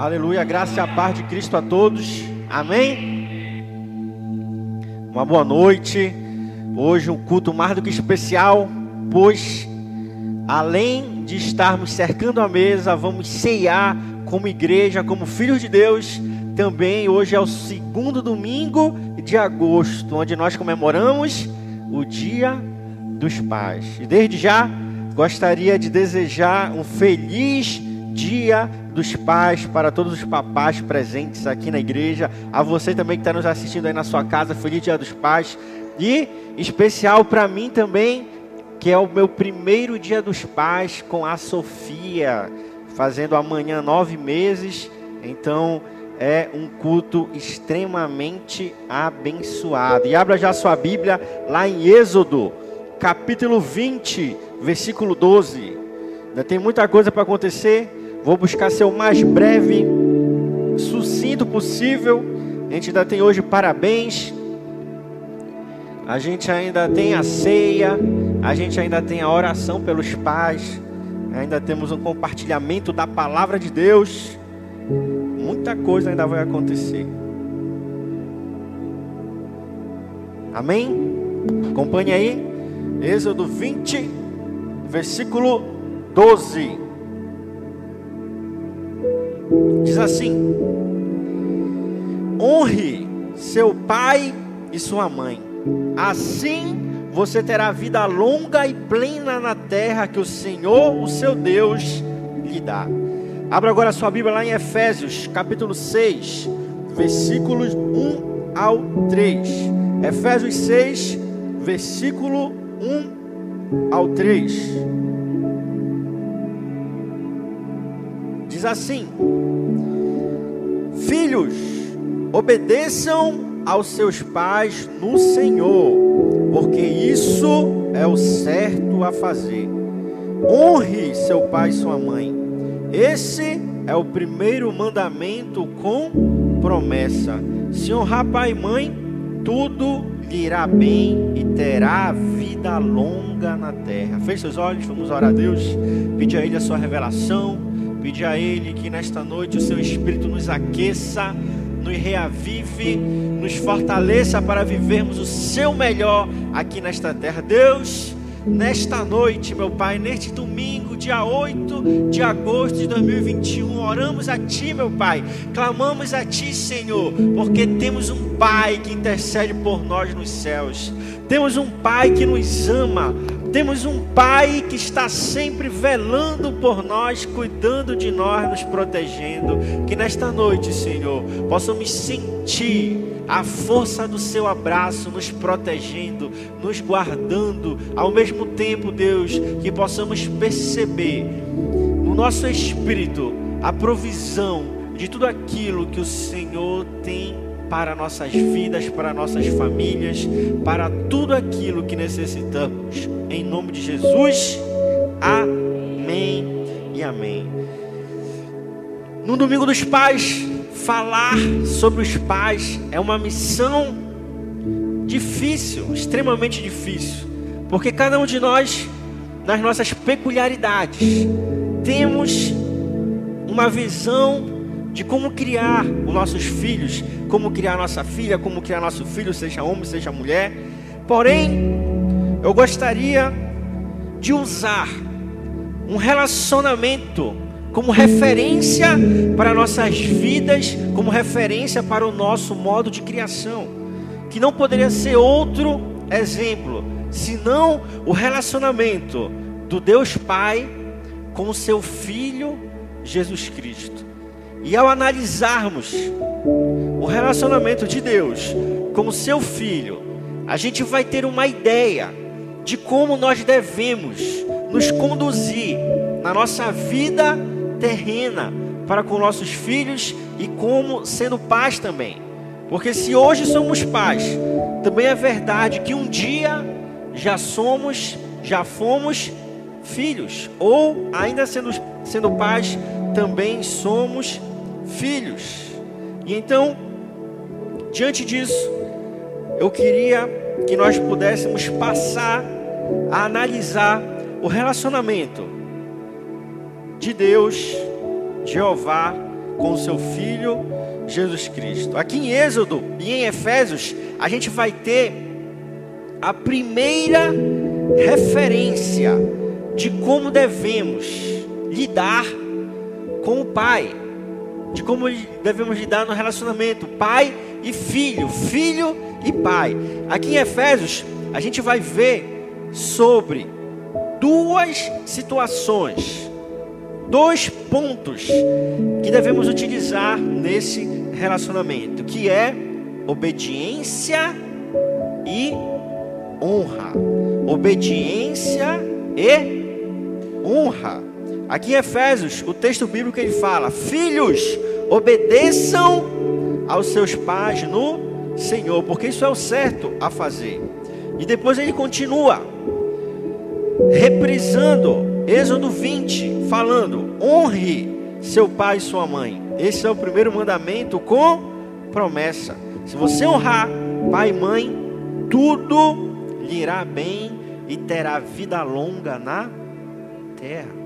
Aleluia, graça e a paz de Cristo a todos. Amém. Uma boa noite. Hoje um culto mais do que especial, pois além de estarmos cercando a mesa, vamos ceiar como igreja, como filhos de Deus. Também hoje é o segundo domingo de agosto, onde nós comemoramos o Dia dos Pais. E desde já gostaria de desejar um feliz Dia dos Pais para todos os papás presentes aqui na igreja, a você também que está nos assistindo aí na sua casa, feliz Dia dos Pais e especial para mim também, que é o meu primeiro Dia dos Pais com a Sofia, fazendo amanhã nove meses, então é um culto extremamente abençoado. E abra já sua Bíblia lá em Êxodo, capítulo 20, versículo 12. Ainda tem muita coisa para acontecer. Vou buscar ser o mais breve, sucinto possível. A gente ainda tem hoje parabéns. A gente ainda tem a ceia. A gente ainda tem a oração pelos pais. Ainda temos um compartilhamento da palavra de Deus. Muita coisa ainda vai acontecer. Amém? Acompanhe aí. Êxodo 20, versículo 12. Diz assim: Honre seu pai e sua mãe, assim você terá vida longa e plena na terra que o Senhor, o seu Deus, lhe dá. Abra agora a sua Bíblia lá em Efésios, capítulo 6, versículos 1 ao 3. Efésios 6, versículo 1 ao 3. diz assim: Filhos, obedeçam aos seus pais no Senhor, porque isso é o certo a fazer. Honre seu pai e sua mãe. Esse é o primeiro mandamento com promessa. Se honrar pai e mãe, tudo lhe irá bem e terá vida longa na terra. Feche seus olhos, vamos orar a Deus, pedir a Ele a sua revelação Pedir a Ele que nesta noite o Seu Espírito nos aqueça, nos reavive, nos fortaleça para vivermos o Seu melhor aqui nesta terra. Deus, nesta noite, meu Pai, neste domingo, dia 8 de agosto de 2021, oramos a Ti, meu Pai, clamamos a Ti, Senhor, porque temos um Pai que intercede por nós nos céus, temos um Pai que nos ama, temos um Pai que está sempre velando por nós, cuidando de nós, nos protegendo. Que nesta noite, Senhor, possamos sentir a força do Seu abraço, nos protegendo, nos guardando. Ao mesmo tempo, Deus, que possamos perceber no nosso espírito a provisão de tudo aquilo que o Senhor tem para nossas vidas, para nossas famílias, para tudo aquilo que necessitamos. Em nome de Jesus, amém e amém. No domingo dos pais, falar sobre os pais é uma missão difícil, extremamente difícil, porque cada um de nós, nas nossas peculiaridades, temos uma visão de como criar os nossos filhos, como criar nossa filha, como criar nosso filho, seja homem, seja mulher. Porém, eu gostaria de usar um relacionamento como referência para nossas vidas, como referência para o nosso modo de criação, que não poderia ser outro exemplo, senão o relacionamento do Deus Pai com o seu filho Jesus Cristo. E ao analisarmos o relacionamento de Deus com seu filho, a gente vai ter uma ideia de como nós devemos nos conduzir na nossa vida terrena para com nossos filhos e como sendo pais também. Porque se hoje somos pais, também é verdade que um dia já somos, já fomos filhos, ou ainda sendo, sendo pais, também somos filhos. E então, diante disso, eu queria que nós pudéssemos passar a analisar o relacionamento de Deus, Jeová, com o seu filho Jesus Cristo. Aqui em Êxodo e em Efésios, a gente vai ter a primeira referência de como devemos lidar com o Pai, de como devemos lidar no relacionamento pai e filho, filho e pai. Aqui em Efésios, a gente vai ver sobre duas situações, dois pontos que devemos utilizar nesse relacionamento, que é obediência e honra. Obediência e honra. Aqui em Efésios, o texto bíblico ele fala: Filhos, obedeçam aos seus pais no Senhor, porque isso é o certo a fazer. E depois ele continua, reprisando Êxodo 20, falando: honre seu pai e sua mãe. Esse é o primeiro mandamento com promessa. Se você honrar pai e mãe, tudo lhe irá bem e terá vida longa na terra.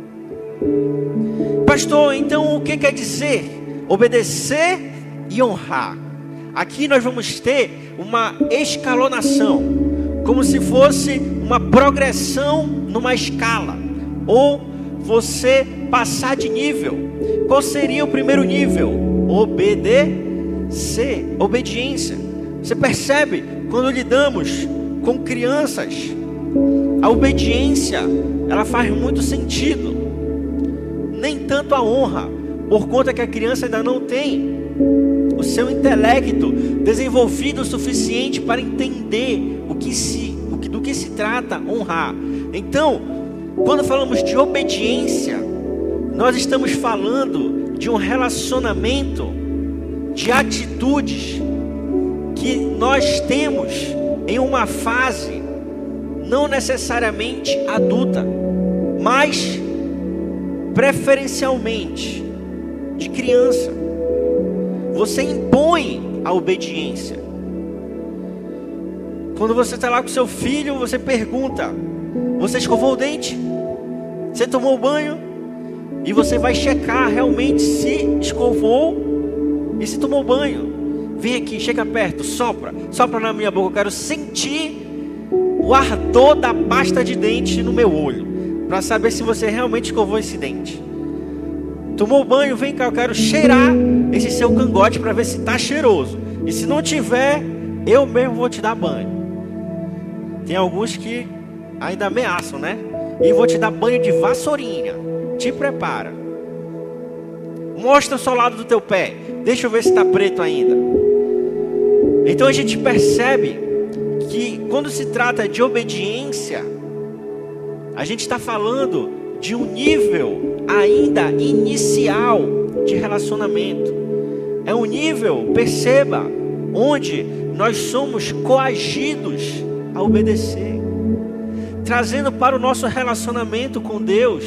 Pastor, então o que quer dizer obedecer e honrar? Aqui nós vamos ter uma escalonação, como se fosse uma progressão numa escala, ou você passar de nível. Qual seria o primeiro nível? Obedecer, obediência. Você percebe quando lidamos com crianças, a obediência, ela faz muito sentido. Nem tanto a honra, por conta que a criança ainda não tem o seu intelecto desenvolvido o suficiente para entender o que se, o que, do que se trata honrar. Então, quando falamos de obediência, nós estamos falando de um relacionamento, de atitudes que nós temos em uma fase não necessariamente adulta, mas preferencialmente de criança. Você impõe a obediência. Quando você está lá com seu filho, você pergunta: Você escovou o dente? Você tomou banho? E você vai checar realmente se escovou e se tomou banho. Vem aqui, chega perto, sopra, sopra na minha boca. Eu quero sentir o ardor da pasta de dente no meu olho, para saber se você realmente escovou esse dente. Tomou banho, vem cá, eu quero cheirar esse seu cangote para ver se está cheiroso. E se não tiver, eu mesmo vou te dar banho. Tem alguns que ainda ameaçam, né? E vou te dar banho de vassourinha. Te prepara. Mostra o solado do teu pé. Deixa eu ver se está preto ainda. Então a gente percebe que quando se trata de obediência, a gente está falando de um nível ainda inicial de relacionamento. É um nível, perceba, onde nós somos coagidos a obedecer, trazendo para o nosso relacionamento com Deus,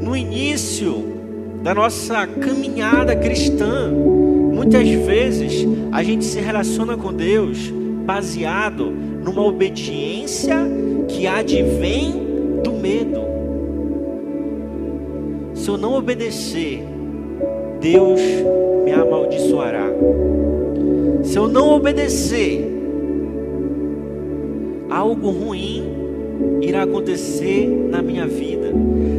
no início da nossa caminhada cristã, Muitas vezes a gente se relaciona com Deus baseado numa obediência que advém do medo. Se eu não obedecer, Deus me amaldiçoará. Se eu não obedecer, algo ruim irá acontecer na minha vida.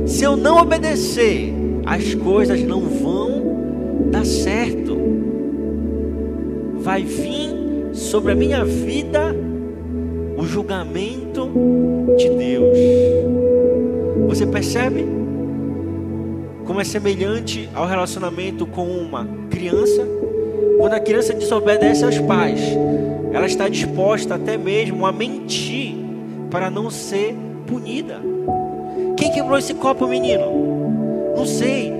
Se eu não obedecer, as coisas não vão dar certo vai vir sobre a minha vida julgamento de Deus. Você percebe como é semelhante ao relacionamento com uma criança? Quando a criança desobedece aos pais, ela está disposta até mesmo a mentir para não ser punida. Quem quebrou esse copo, menino? Não sei.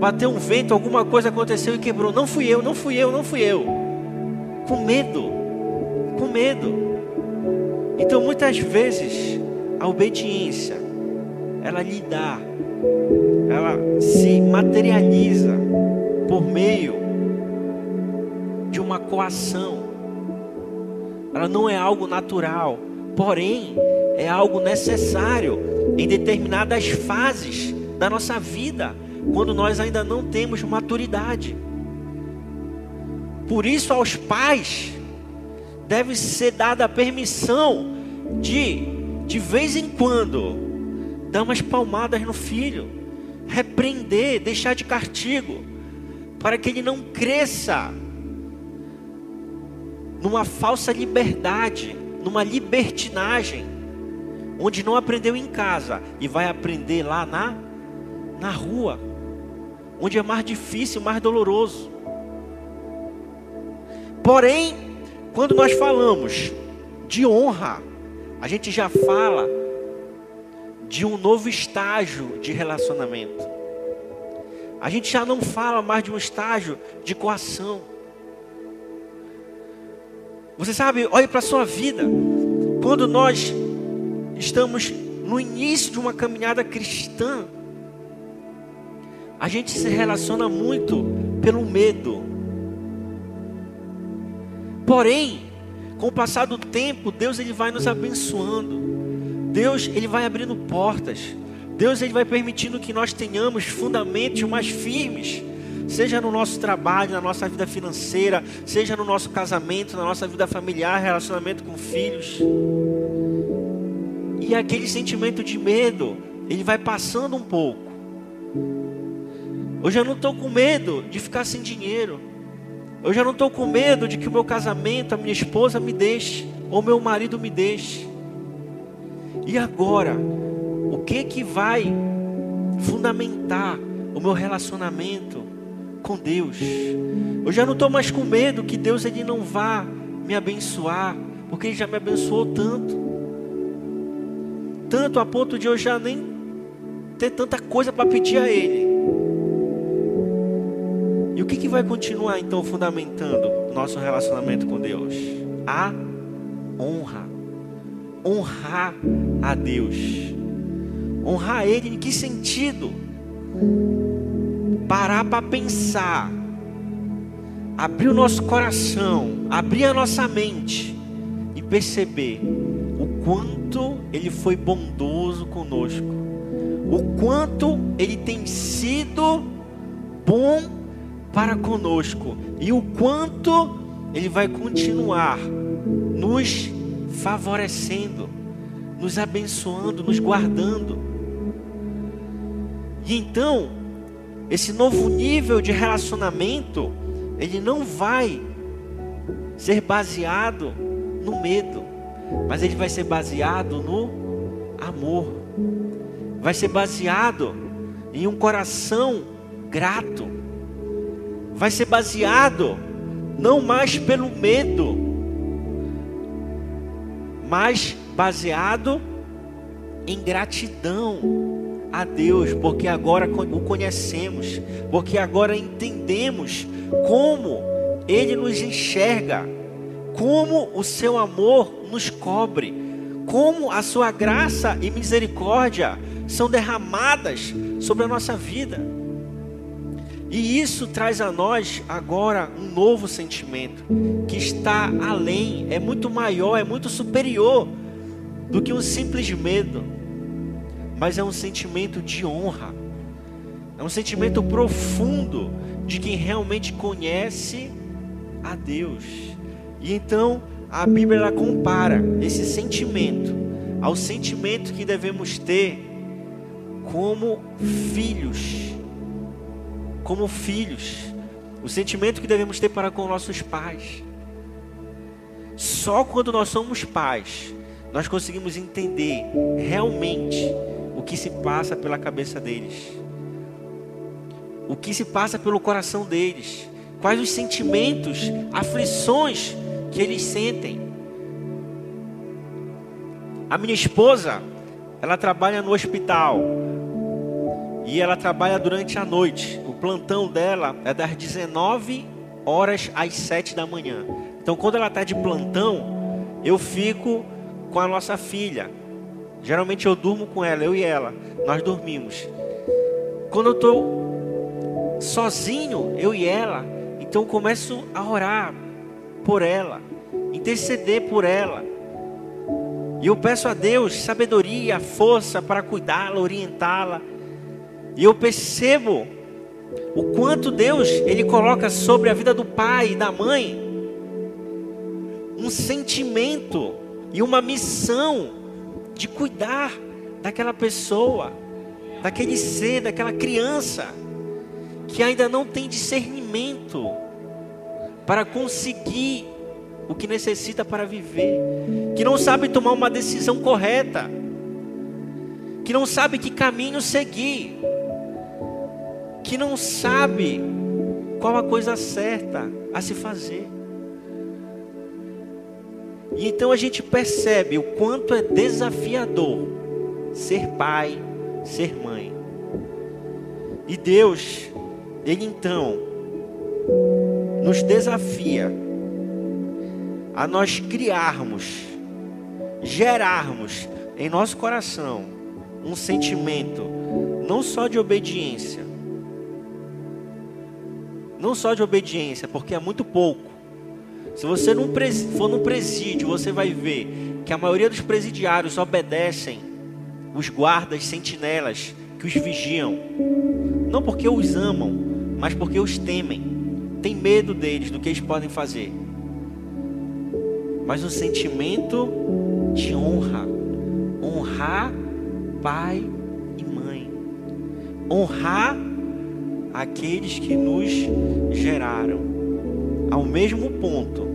Bateu um vento, alguma coisa aconteceu e quebrou. Não fui eu, não fui eu, não fui eu com medo, com medo. Então muitas vezes a obediência ela lhe dá, ela se materializa por meio de uma coação. Ela não é algo natural, porém é algo necessário em determinadas fases da nossa vida quando nós ainda não temos maturidade. Por isso, aos pais deve ser dada a permissão de, de vez em quando, dar umas palmadas no filho, repreender, deixar de castigo, para que ele não cresça numa falsa liberdade, numa libertinagem, onde não aprendeu em casa e vai aprender lá na, na rua, onde é mais difícil, mais doloroso. Porém, quando nós falamos de honra, a gente já fala de um novo estágio de relacionamento. A gente já não fala mais de um estágio de coação. Você sabe, olhe para a sua vida. Quando nós estamos no início de uma caminhada cristã, a gente se relaciona muito pelo medo. Porém, com o passar do tempo, Deus ele vai nos abençoando. Deus ele vai abrindo portas. Deus ele vai permitindo que nós tenhamos fundamentos mais firmes seja no nosso trabalho, na nossa vida financeira, seja no nosso casamento, na nossa vida familiar, relacionamento com filhos. E aquele sentimento de medo, ele vai passando um pouco. Hoje eu não estou com medo de ficar sem dinheiro. Eu já não estou com medo de que o meu casamento, a minha esposa me deixe, ou meu marido me deixe. E agora, o que que vai fundamentar o meu relacionamento com Deus. Eu já não estou mais com medo que Deus ele não vá me abençoar, porque Ele já me abençoou tanto. Tanto a ponto de eu já nem ter tanta coisa para pedir a Ele. E o que, que vai continuar então fundamentando nosso relacionamento com Deus? A honra. Honrar a Deus. Honrar Ele em que sentido? parar para pensar, abrir o nosso coração, abrir a nossa mente e perceber o quanto Ele foi bondoso conosco, o quanto Ele tem sido bom para conosco e o quanto Ele vai continuar nos favorecendo, nos abençoando, nos guardando. E então, esse novo nível de relacionamento, ele não vai ser baseado no medo, mas ele vai ser baseado no amor. Vai ser baseado em um coração grato. Vai ser baseado não mais pelo medo, mas baseado em gratidão a Deus, porque agora o conhecemos, porque agora entendemos como Ele nos enxerga, como o seu amor nos cobre, como a sua graça e misericórdia são derramadas sobre a nossa vida. E isso traz a nós agora um novo sentimento que está além, é muito maior, é muito superior do que um simples medo. Mas é um sentimento de honra, é um sentimento profundo de quem realmente conhece a Deus. E então a Bíblia ela compara esse sentimento ao sentimento que devemos ter como filhos, como filhos, o sentimento que devemos ter para com nossos pais. Só quando nós somos pais, nós conseguimos entender realmente o que se passa pela cabeça deles, o que se passa pelo coração deles, quais os sentimentos, aflições que eles sentem. A minha esposa, ela trabalha no hospital e ela trabalha durante a noite. Plantão dela é das 19 horas às 7 da manhã. Então, quando ela está de plantão, eu fico com a nossa filha. Geralmente eu durmo com ela, eu e ela. Nós dormimos. Quando eu estou sozinho, eu e ela, então começo a orar por ela, interceder por ela. E eu peço a Deus sabedoria, força para cuidá-la, orientá-la. E eu percebo o quanto Deus ele coloca sobre a vida do pai e da mãe um sentimento e uma missão de cuidar daquela pessoa, daquele ser, daquela criança que ainda não tem discernimento para conseguir o que necessita para viver, que não sabe tomar uma decisão correta, que não sabe que caminho seguir, que não sabe qual a coisa certa a se fazer. E então a gente percebe o quanto é desafiador ser pai, ser mãe. E Deus, Ele então nos desafia a nós criarmos, gerarmos em nosso coração um sentimento não só de obediência, não só de obediência, porque é muito pouco. Se você não for no presídio, você vai ver que a maioria dos presidiários obedecem os guardas sentinelas que os vigiam. Não porque os amam, mas porque os temem. Tem medo deles, do que eles podem fazer. Mas um sentimento de honra. Honrar pai e mãe. Honrar aqueles que nos geraram, ao mesmo ponto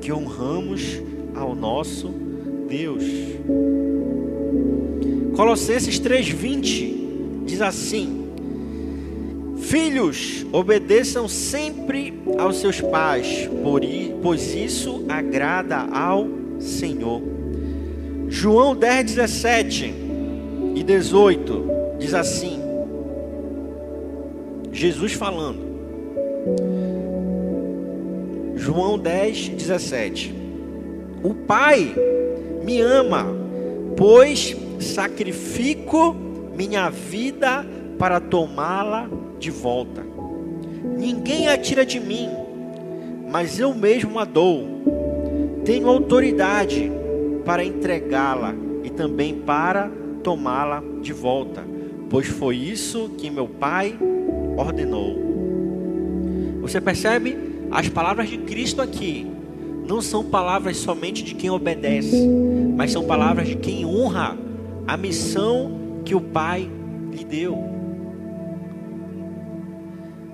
que honramos ao nosso Deus. Colossenses 3:20 diz assim: Filhos, obedeçam sempre aos seus pais, pois isso agrada ao Senhor. João 10, 17 e 18 diz assim: Jesus falando. João 10, 17. O Pai me ama, pois sacrifico minha vida para tomá-la de volta. Ninguém a tira de mim, mas eu mesmo a dou. Tenho autoridade para entregá-la e também para tomá-la de volta, pois foi isso que meu Pai ordenou. Você percebe? As palavras de Cristo aqui não são palavras somente de quem obedece, mas são palavras de quem honra a missão que o Pai lhe deu.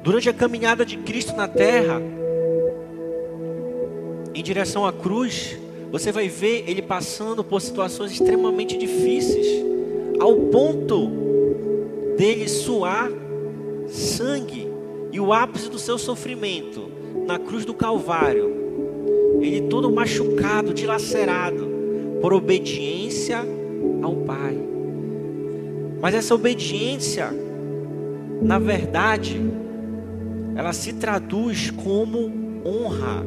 Durante a caminhada de Cristo na terra, em direção à cruz, você vai ver ele passando por situações extremamente difíceis, ao ponto dele suar sangue e o ápice do seu sofrimento na cruz do Calvário, ele todo machucado, dilacerado, por obediência ao Pai. Mas essa obediência, na verdade, ela se traduz como honra.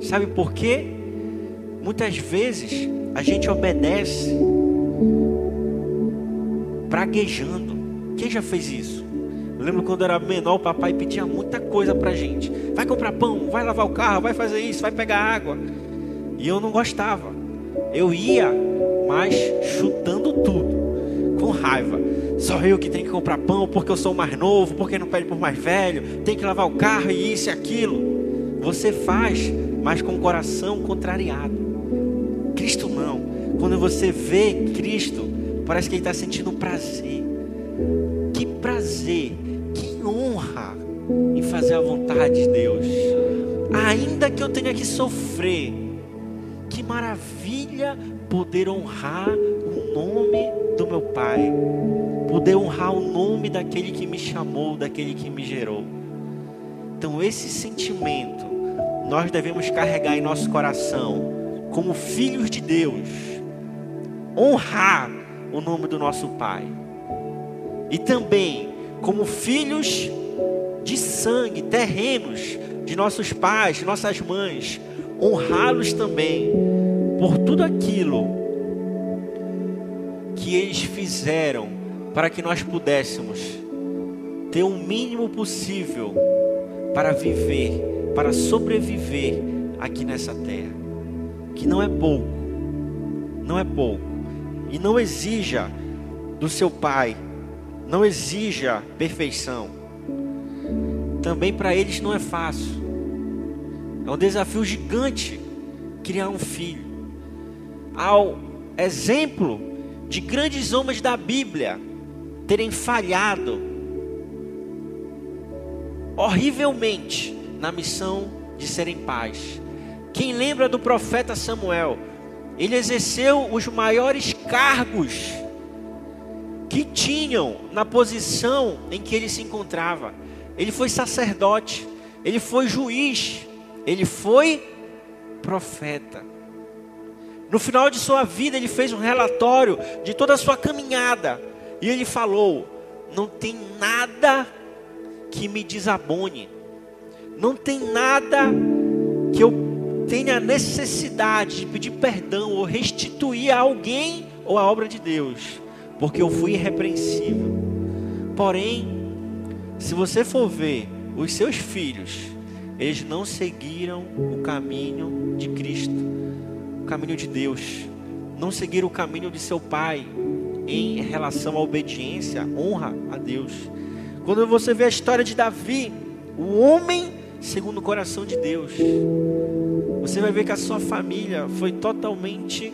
Sabe por quê? Muitas vezes a gente obedece praguejando. Quem já fez isso? Eu lembro quando era menor, o papai pedia muita coisa pra gente. Vai comprar pão, vai lavar o carro, vai fazer isso, vai pegar água. E eu não gostava. Eu ia, mas chutando tudo, com raiva. Só eu que tenho que comprar pão porque eu sou mais novo, porque não pede por mais velho, tem que lavar o carro e isso e aquilo. Você faz, mas com o coração contrariado. Cristo não. Quando você vê Cristo, parece que ele está sentindo prazer fazer a vontade de Deus. Ainda que eu tenha que sofrer, que maravilha poder honrar o nome do meu Pai, poder honrar o nome daquele que me chamou, daquele que me gerou. Então, esse sentimento nós devemos carregar em nosso coração, como filhos de Deus, honrar o nome do nosso Pai. E também como filhos de sangue, terrenos de nossos pais, de nossas mães, honrá-los também por tudo aquilo que eles fizeram para que nós pudéssemos ter o mínimo possível para viver, para sobreviver aqui nessa terra, que não é pouco, não é pouco, e não exija do seu pai não exija perfeição. Também para eles não é fácil. É um desafio gigante criar um filho. Ao exemplo de grandes homens da Bíblia terem falhado horrivelmente na missão de serem pais. Quem lembra do profeta Samuel? Ele exerceu os maiores cargos que tinham na posição em que ele se encontrava. Ele foi sacerdote, ele foi juiz, ele foi profeta. No final de sua vida, ele fez um relatório de toda a sua caminhada. E ele falou: Não tem nada que me desabone, não tem nada que eu tenha necessidade de pedir perdão ou restituir a alguém ou a obra de Deus, porque eu fui irrepreensível. Porém, se você for ver os seus filhos, eles não seguiram o caminho de Cristo, o caminho de Deus, não seguiram o caminho de seu pai em relação à obediência, honra a Deus. Quando você vê a história de Davi, o homem segundo o coração de Deus, você vai ver que a sua família foi totalmente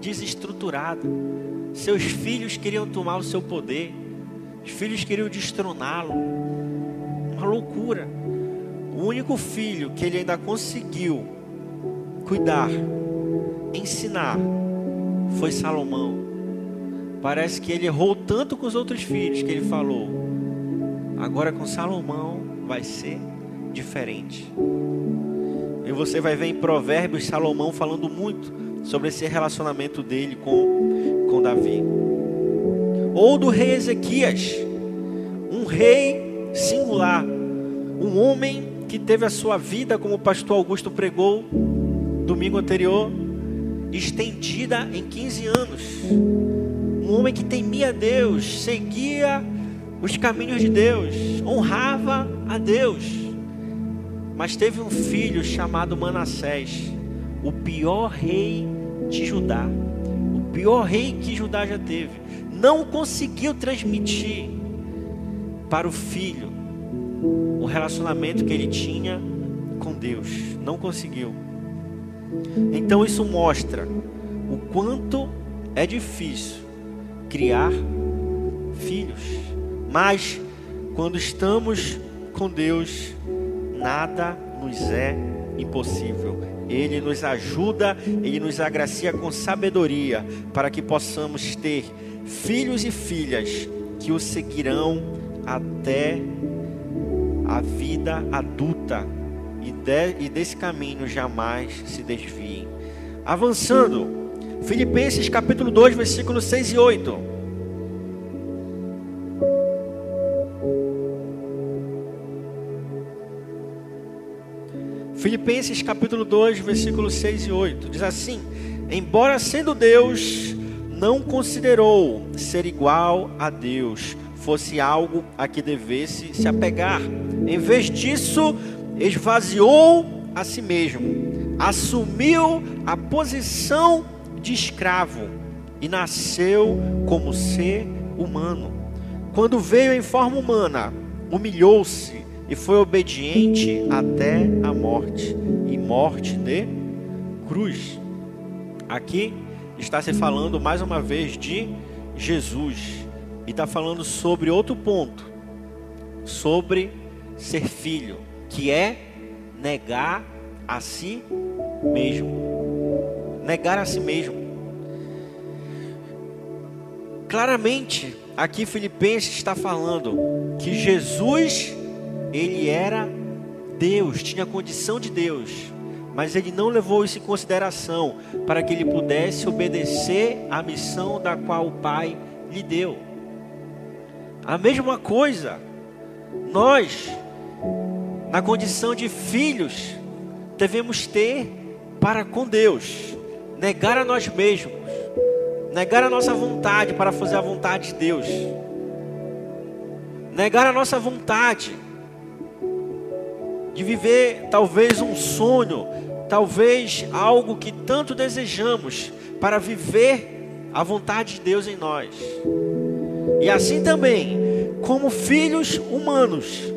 desestruturada. Seus filhos queriam tomar o seu poder, os filhos queriam destroná-lo. Uma loucura. O único filho que ele ainda conseguiu cuidar, ensinar, foi Salomão. Parece que ele errou tanto com os outros filhos que ele falou: agora com Salomão vai ser diferente. E você vai ver em Provérbios Salomão falando muito sobre esse relacionamento dele com, com Davi. Ou do rei Ezequias, um rei singular, um homem que teve a sua vida, como o pastor Augusto pregou domingo anterior, estendida em 15 anos. Um homem que temia Deus, seguia os caminhos de Deus, honrava a Deus. Mas teve um filho chamado Manassés, o pior rei de Judá, o pior rei que Judá já teve. Não conseguiu transmitir para o filho o relacionamento que ele tinha com Deus. Não conseguiu. Então isso mostra o quanto é difícil criar filhos. Mas quando estamos com Deus, nada nos é impossível. Ele nos ajuda, ele nos agracia com sabedoria para que possamos ter filhos e filhas que o seguirão até a vida adulta e, de, e desse caminho jamais se desviem. Avançando, Filipenses capítulo 2, versículos 6 e 8. Filipenses capítulo 2, versículos 6 e 8. Diz assim: Embora sendo Deus, não considerou ser igual a Deus fosse algo a que devesse se apegar. Em vez disso, esvaziou a si mesmo, assumiu a posição de escravo e nasceu como ser humano. Quando veio em forma humana, humilhou-se e foi obediente até a morte e morte de cruz. Aqui está se falando mais uma vez de Jesus. E está falando sobre outro ponto, sobre ser filho, que é negar a si mesmo. Negar a si mesmo. Claramente, aqui Filipenses está falando que Jesus, ele era Deus, tinha condição de Deus, mas ele não levou isso em consideração para que ele pudesse obedecer à missão da qual o Pai lhe deu. A mesma coisa, nós, na condição de filhos, devemos ter para com Deus, negar a nós mesmos, negar a nossa vontade para fazer a vontade de Deus, negar a nossa vontade de viver talvez um sonho, talvez algo que tanto desejamos para viver a vontade de Deus em nós. E assim também, como filhos humanos,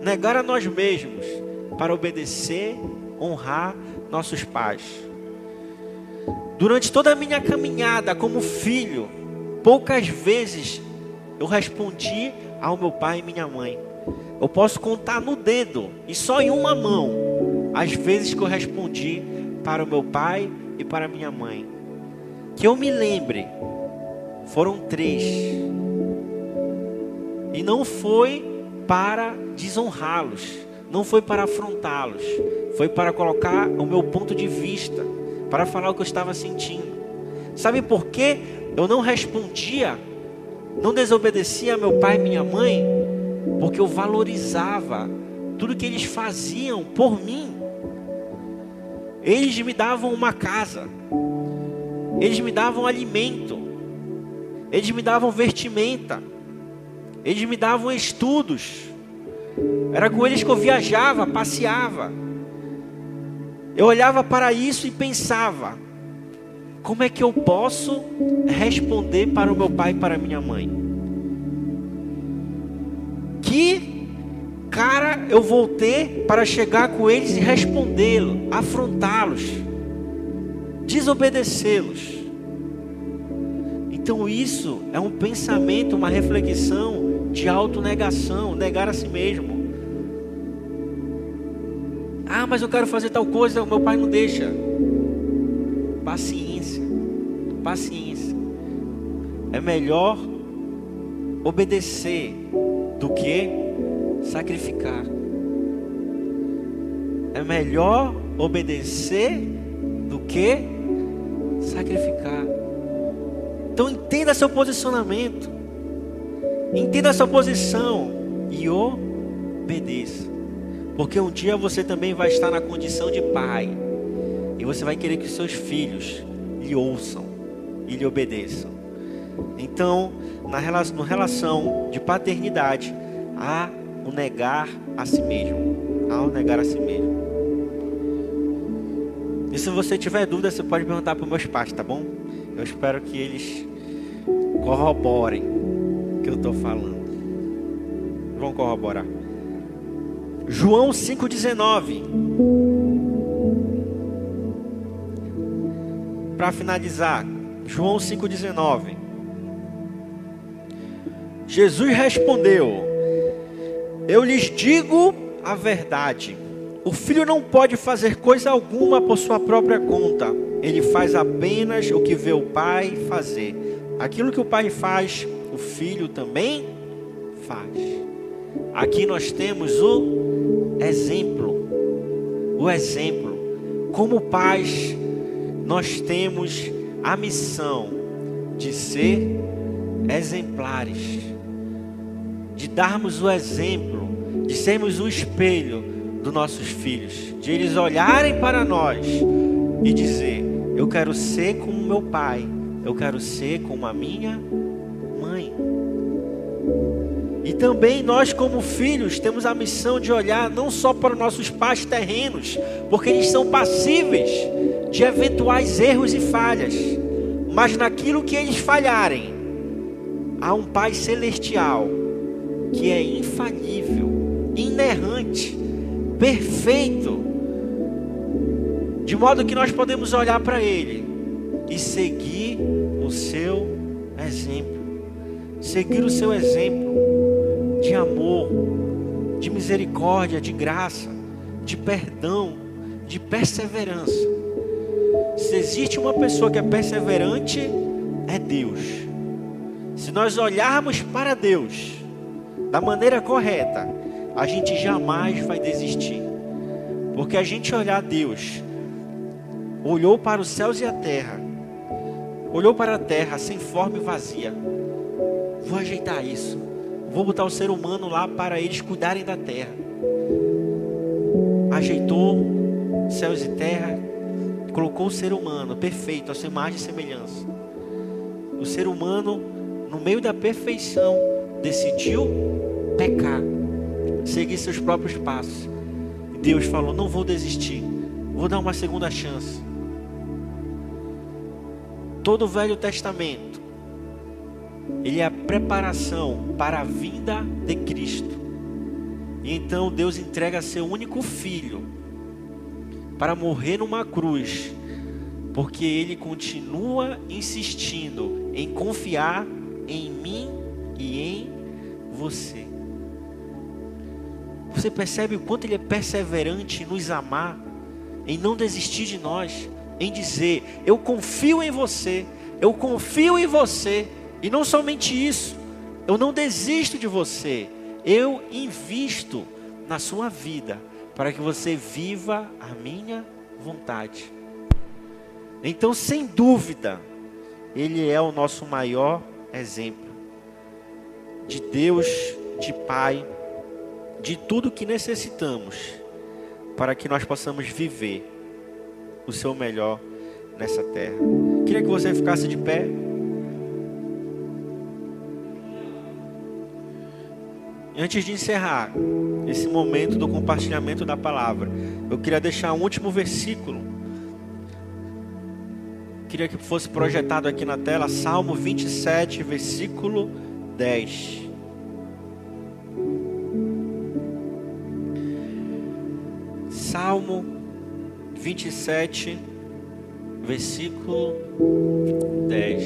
negar a nós mesmos para obedecer, honrar nossos pais. Durante toda a minha caminhada como filho, poucas vezes eu respondi ao meu pai e minha mãe. Eu posso contar no dedo e só em uma mão as vezes que eu respondi para o meu pai e para minha mãe. Que eu me lembre, foram três. E não foi para desonrá-los, não foi para afrontá-los, foi para colocar o meu ponto de vista, para falar o que eu estava sentindo. Sabe por que eu não respondia, não desobedecia meu pai e minha mãe? Porque eu valorizava tudo que eles faziam por mim. Eles me davam uma casa, eles me davam alimento, eles me davam vestimenta, eles me davam estudos. Era com eles que eu viajava, passeava. Eu olhava para isso e pensava: como é que eu posso responder para o meu pai e para minha mãe? Que cara eu vou ter para chegar com eles e respondê-lo, afrontá-los, desobedecê-los? Então isso é um pensamento, uma reflexão de autonegação, negar a si mesmo. Ah, mas eu quero fazer tal coisa, meu pai não deixa. Paciência, paciência. É melhor obedecer do que sacrificar. É melhor obedecer do que sacrificar. Então entenda seu posicionamento. Entenda sua posição e obedeça. Porque um dia você também vai estar na condição de pai. E você vai querer que os seus filhos lhe ouçam e lhe obedeçam. Então, na relação, na relação de paternidade, há o negar a si mesmo. Há o negar a si mesmo. E se você tiver dúvida, você pode perguntar para meus pais, tá bom? Eu espero que eles corroborem o que eu estou falando. Vão corroborar. João 5,19. Para finalizar, João 5,19. Jesus respondeu: Eu lhes digo a verdade. O filho não pode fazer coisa alguma por sua própria conta. Ele faz apenas o que vê o pai fazer. Aquilo que o pai faz, o filho também faz. Aqui nós temos o exemplo. O exemplo. Como pais, nós temos a missão de ser exemplares, de darmos o exemplo, de sermos o espelho dos nossos filhos, de eles olharem para nós e dizer: Eu quero ser como meu pai, eu quero ser como a minha mãe. E também nós, como filhos, temos a missão de olhar não só para nossos pais terrenos, porque eles são passíveis de eventuais erros e falhas, mas naquilo que eles falharem, há um Pai celestial que é infalível, inerrante, perfeito, de modo que nós podemos olhar para Ele e seguir o seu exemplo, seguir o seu exemplo de amor, de misericórdia, de graça, de perdão, de perseverança. Se existe uma pessoa que é perseverante, é Deus. Se nós olharmos para Deus da maneira correta, a gente jamais vai desistir. Porque a gente olhar Deus, olhou para os céus e a terra, olhou para a terra sem forma e vazia. Vou ajeitar isso. Vou botar o ser humano lá para eles cuidarem da terra. Ajeitou céus e terra, colocou o ser humano perfeito, a sua imagem e semelhança. O ser humano, no meio da perfeição, decidiu pecar, seguir seus próprios passos. Deus falou: Não vou desistir, vou dar uma segunda chance. Todo o Velho Testamento ele é a preparação para a vinda de Cristo. E então Deus entrega seu único filho para morrer numa cruz, porque ele continua insistindo em confiar em mim e em você. Você percebe o quanto ele é perseverante em nos amar, em não desistir de nós, em dizer: Eu confio em você, eu confio em você, e não somente isso, eu não desisto de você, eu invisto na sua vida para que você viva a minha vontade. Então, sem dúvida, Ele é o nosso maior exemplo de Deus, de Pai, de tudo que necessitamos para que nós possamos viver o seu melhor nessa terra. Queria que você ficasse de pé. Antes de encerrar esse momento do compartilhamento da palavra, eu queria deixar um último versículo. Queria que fosse projetado aqui na tela, Salmo 27, versículo 10. Salmo 27, versículo 10.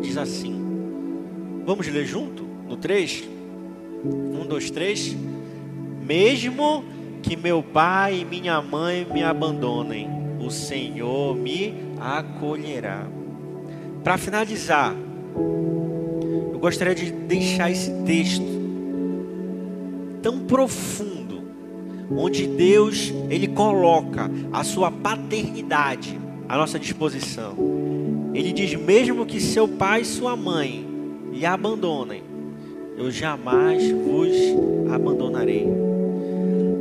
Diz assim: Vamos ler junto? No 3? Um, dois, três. Mesmo que meu pai e minha mãe me abandonem, o Senhor me acolherá. Para finalizar, eu gostaria de deixar esse texto tão profundo, onde Deus ele coloca a sua paternidade à nossa disposição. Ele diz: mesmo que seu pai e sua mãe lhe abandonem, eu jamais vos abandonarei.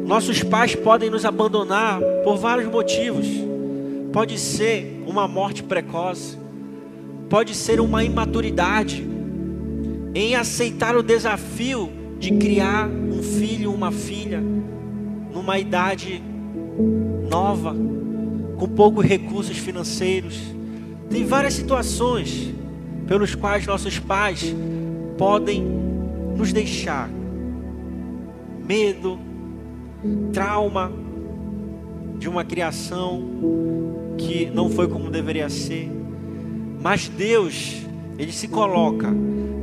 Nossos pais podem nos abandonar por vários motivos. Pode ser uma morte precoce, pode ser uma imaturidade em aceitar o desafio de criar um filho, uma filha, numa idade nova, com poucos recursos financeiros. Tem várias situações pelos quais nossos pais podem nos deixar medo, trauma de uma criação que não foi como deveria ser. Mas Deus, Ele se coloca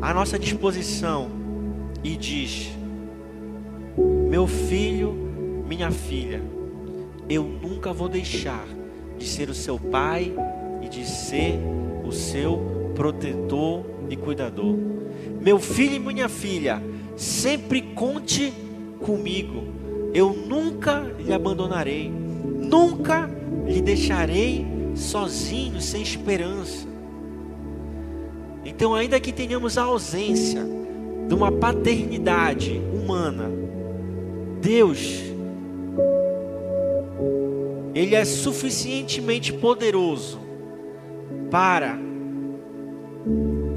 à nossa disposição e diz: Meu filho, minha filha, eu nunca vou deixar de ser o seu pai e de ser o seu protetor e cuidador. Meu filho e minha filha, sempre conte comigo. Eu nunca lhe abandonarei, nunca lhe deixarei sozinho, sem esperança. Então, ainda que tenhamos a ausência de uma paternidade humana, Deus, Ele é suficientemente poderoso para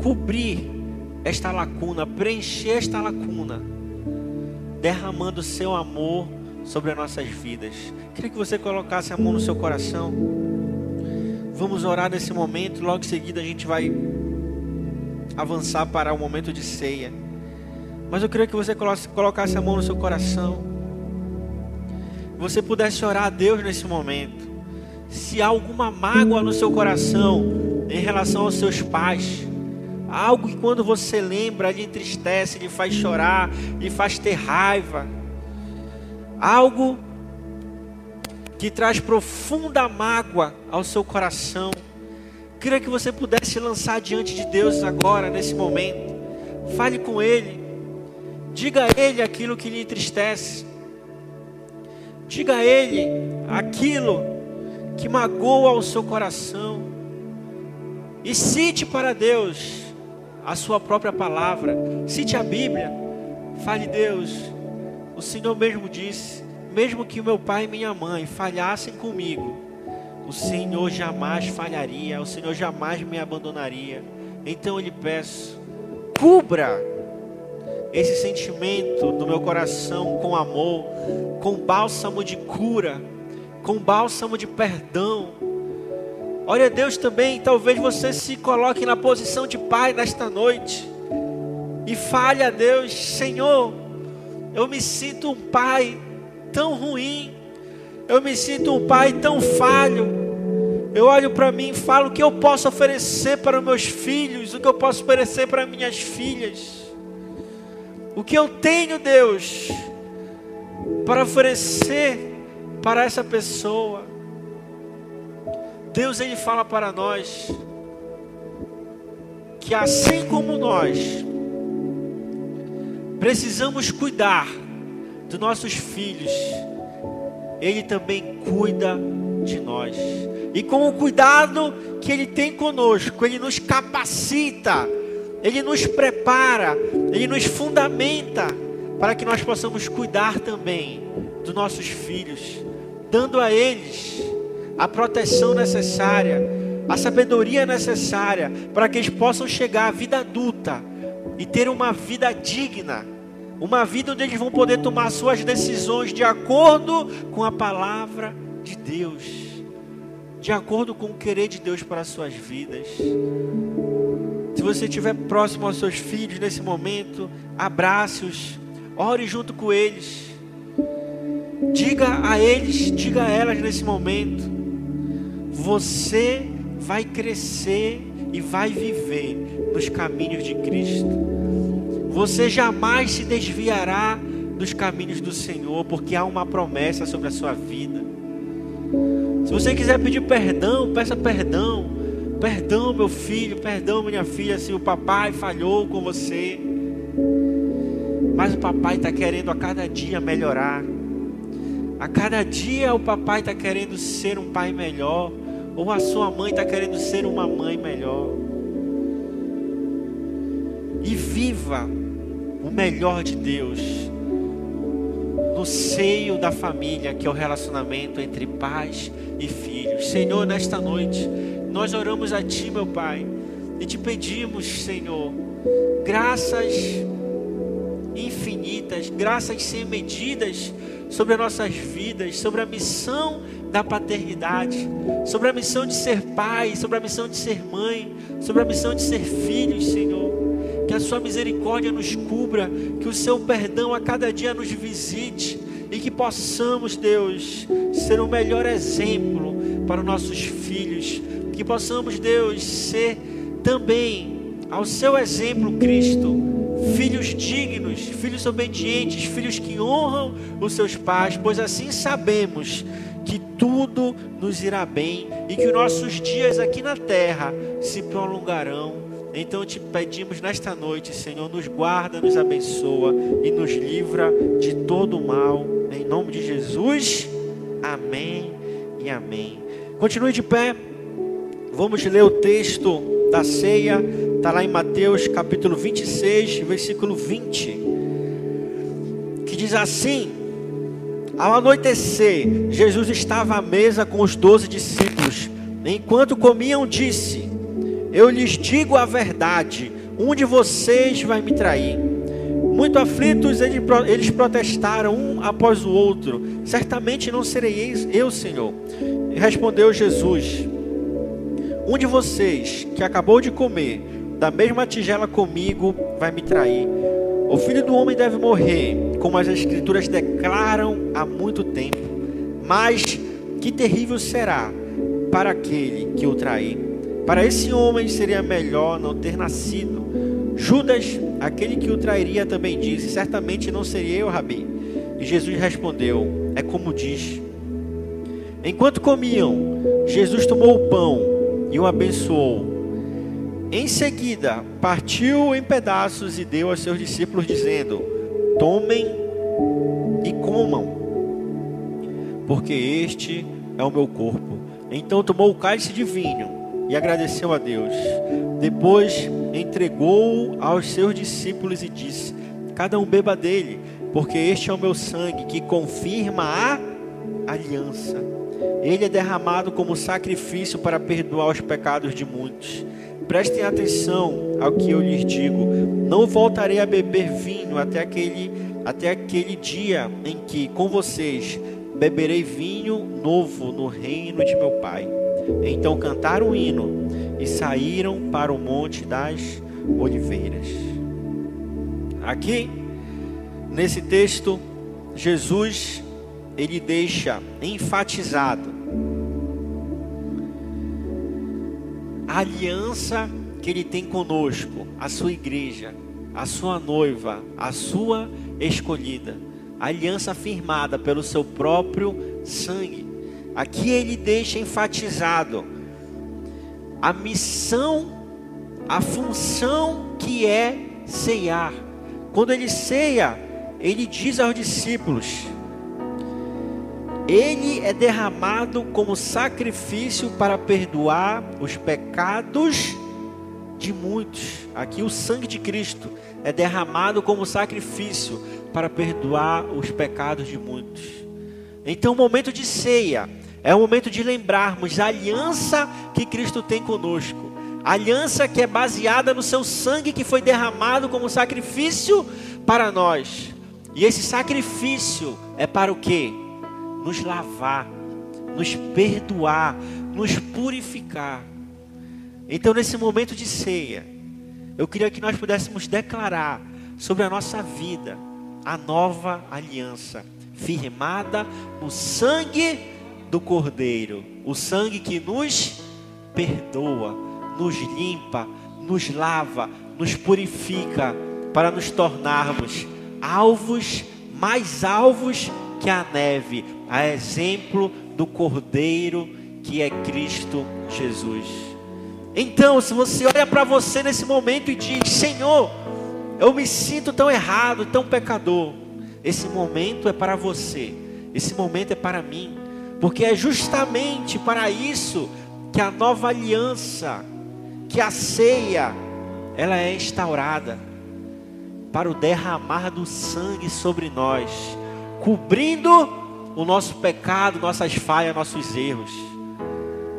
cobrir esta lacuna, preencher esta lacuna, derramando seu amor sobre as nossas vidas. Queria que você colocasse a mão no seu coração. Vamos orar nesse momento, logo em seguida a gente vai avançar para o momento de ceia. Mas eu queria que você colocasse a mão no seu coração. Você pudesse orar a Deus nesse momento. Se há alguma mágoa no seu coração em relação aos seus pais, Algo que quando você lembra lhe entristece, lhe faz chorar, lhe faz ter raiva. Algo que traz profunda mágoa ao seu coração. Queria que você pudesse lançar diante de Deus agora, nesse momento. Fale com Ele. Diga a Ele aquilo que lhe entristece. Diga a Ele aquilo que magoa o seu coração. E cite para Deus a sua própria palavra. Cite a Bíblia. Fale, Deus, o Senhor mesmo disse: mesmo que meu pai e minha mãe falhassem comigo, o Senhor jamais falharia, o Senhor jamais me abandonaria. Então eu lhe peço, cubra esse sentimento do meu coração com amor, com bálsamo de cura, com bálsamo de perdão Olha, Deus também, talvez você se coloque na posição de pai nesta noite. e fale a Deus: Senhor, eu me sinto um pai tão ruim, eu me sinto um pai tão falho. Eu olho para mim e falo o que eu posso oferecer para meus filhos, o que eu posso oferecer para minhas filhas. O que eu tenho, Deus, para oferecer para essa pessoa. Deus ele fala para nós que assim como nós precisamos cuidar dos nossos filhos, ele também cuida de nós. E com o cuidado que ele tem conosco, ele nos capacita, ele nos prepara, ele nos fundamenta para que nós possamos cuidar também dos nossos filhos, dando a eles a proteção necessária, a sabedoria necessária para que eles possam chegar à vida adulta e ter uma vida digna, uma vida onde eles vão poder tomar suas decisões de acordo com a palavra de Deus, de acordo com o querer de Deus para as suas vidas. Se você estiver próximo aos seus filhos nesse momento, abrace-os, ore junto com eles. Diga a eles, diga a elas nesse momento: você vai crescer e vai viver nos caminhos de Cristo. Você jamais se desviará dos caminhos do Senhor, porque há uma promessa sobre a sua vida. Se você quiser pedir perdão, peça perdão. Perdão, meu filho, perdão, minha filha, se o papai falhou com você. Mas o papai está querendo a cada dia melhorar. A cada dia o papai está querendo ser um pai melhor. Ou a sua mãe está querendo ser uma mãe melhor. E viva o melhor de Deus no seio da família, que é o relacionamento entre pais e filhos. Senhor, nesta noite, nós oramos a Ti, meu Pai, e te pedimos, Senhor, graças infinitas, graças sem medidas sobre as nossas vidas, sobre a missão da paternidade, sobre a missão de ser pai, sobre a missão de ser mãe, sobre a missão de ser filhos, Senhor. Que a Sua misericórdia nos cubra, que o Seu perdão a cada dia nos visite e que possamos, Deus, ser o melhor exemplo para os nossos filhos. Que possamos, Deus, ser também ao Seu exemplo, Cristo filhos dignos, filhos obedientes, filhos que honram os seus pais, pois assim sabemos que tudo nos irá bem e que os nossos dias aqui na terra se prolongarão. Então te pedimos nesta noite, Senhor, nos guarda, nos abençoa e nos livra de todo o mal. Em nome de Jesus, amém e amém. Continue de pé, vamos ler o texto da ceia Está lá em Mateus capítulo 26, versículo 20. Que diz assim: Ao anoitecer, Jesus estava à mesa com os doze discípulos. Enquanto comiam, disse: Eu lhes digo a verdade, um de vocês vai me trair. Muito aflitos, eles protestaram um após o outro: Certamente não serei eu, Senhor. E respondeu Jesus: Um de vocês que acabou de comer da mesma tigela comigo vai me trair. O filho do homem deve morrer, como as escrituras declaram há muito tempo. Mas que terrível será para aquele que o trair. Para esse homem seria melhor não ter nascido. Judas, aquele que o trairia, também disse: Certamente não seria eu, Rabi. E Jesus respondeu: É como diz. Enquanto comiam, Jesus tomou o pão e o abençoou em seguida, partiu em pedaços e deu aos seus discípulos, dizendo: Tomem e comam, porque este é o meu corpo. Então tomou o cálice de vinho e agradeceu a Deus. Depois entregou aos seus discípulos e disse: Cada um beba dele, porque este é o meu sangue que confirma a aliança. Ele é derramado como sacrifício para perdoar os pecados de muitos. Prestem atenção ao que eu lhes digo: não voltarei a beber vinho até aquele, até aquele dia em que, com vocês, beberei vinho novo no reino de meu Pai. Então cantaram o hino e saíram para o Monte das Oliveiras. Aqui, nesse texto, Jesus, ele deixa enfatizado a aliança que ele tem conosco, a sua igreja, a sua noiva, a sua escolhida, a aliança firmada pelo seu próprio sangue. Aqui ele deixa enfatizado a missão, a função que é ceiar. Quando ele ceia, ele diz aos discípulos: Ele é derramado como sacrifício para perdoar os pecados de muitos. Aqui o sangue de Cristo é derramado como sacrifício para perdoar os pecados de muitos. Então, o momento de ceia é o momento de lembrarmos a aliança que Cristo tem conosco. A aliança que é baseada no seu sangue que foi derramado como sacrifício para nós. E esse sacrifício é para o quê? Nos lavar, nos perdoar, nos purificar. Então, nesse momento de ceia, eu queria que nós pudéssemos declarar sobre a nossa vida a nova aliança, firmada no sangue do Cordeiro, o sangue que nos perdoa, nos limpa, nos lava, nos purifica, para nos tornarmos alvos, mais alvos que a neve, a exemplo do Cordeiro que é Cristo Jesus. Então, se você olha para você nesse momento e diz: Senhor, eu me sinto tão errado, tão pecador. Esse momento é para você, esse momento é para mim, porque é justamente para isso que a nova aliança, que a ceia, ela é instaurada para o derramar do sangue sobre nós, cobrindo o nosso pecado, nossas falhas, nossos erros.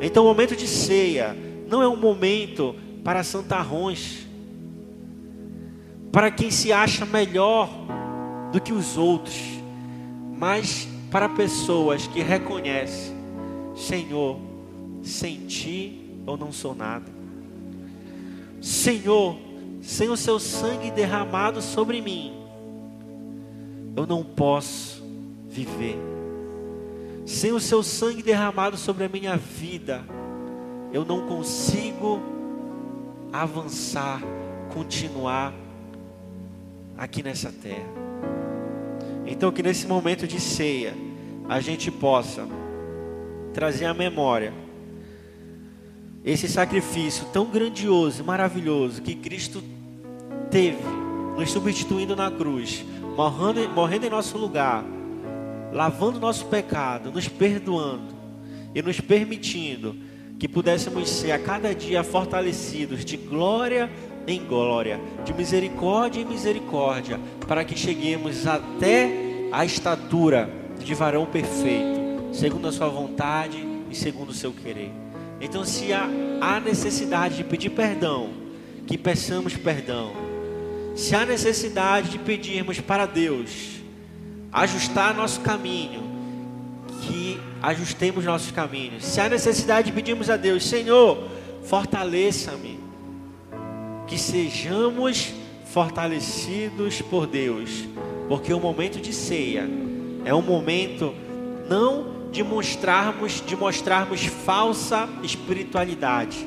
Então, o momento de ceia não é um momento para santarrões, para quem se acha melhor do que os outros, mas para pessoas que reconhecem: Senhor, sem ti eu não sou nada. Senhor, sem o seu sangue derramado sobre mim, eu não posso viver. Sem o seu sangue derramado sobre a minha vida, eu não consigo avançar, continuar aqui nessa terra. Então, que nesse momento de ceia, a gente possa trazer à memória esse sacrifício tão grandioso e maravilhoso que Cristo teve, nos substituindo na cruz, morrendo, morrendo em nosso lugar, lavando nosso pecado, nos perdoando e nos permitindo que pudéssemos ser a cada dia fortalecidos de glória em glória, de misericórdia em misericórdia, para que cheguemos até a estatura de varão perfeito, segundo a sua vontade e segundo o seu querer. Então, se há, há necessidade de pedir perdão, que peçamos perdão. Se há necessidade de pedirmos para Deus ajustar nosso caminho, que ajustemos nossos caminhos. Se há necessidade, pedimos a Deus: Senhor, fortaleça-me. Que sejamos fortalecidos por Deus, porque o momento de ceia é um momento não de mostrarmos, de mostrarmos falsa espiritualidade,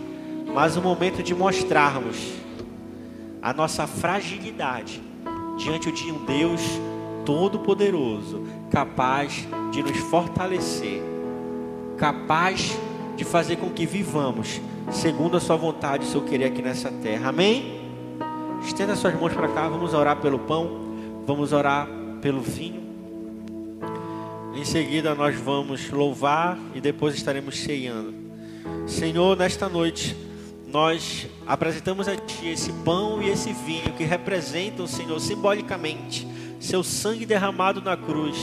mas um momento de mostrarmos a nossa fragilidade diante de um Deus todo-poderoso, capaz de nos fortalecer, capaz de fazer com que vivamos segundo a sua vontade e seu querer aqui nessa terra. Amém? Estenda suas mãos para cá, vamos orar pelo pão, vamos orar pelo vinho. Em seguida nós vamos louvar e depois estaremos ceando. Senhor, nesta noite nós apresentamos a Ti esse pão e esse vinho que representam, Senhor, simbolicamente seu sangue derramado na cruz,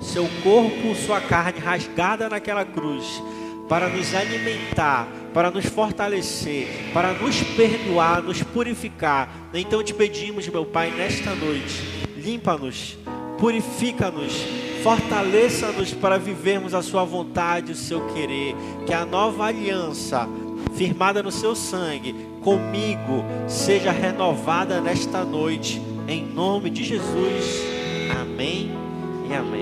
seu corpo, sua carne rasgada naquela cruz, para nos alimentar, para nos fortalecer, para nos perdoar, nos purificar. Então te pedimos, meu Pai, nesta noite, limpa-nos, purifica-nos, fortaleça-nos para vivermos a Sua vontade, o seu querer, que a nova aliança, firmada no seu sangue, comigo, seja renovada nesta noite Em nome de Jesus. Amém e amém.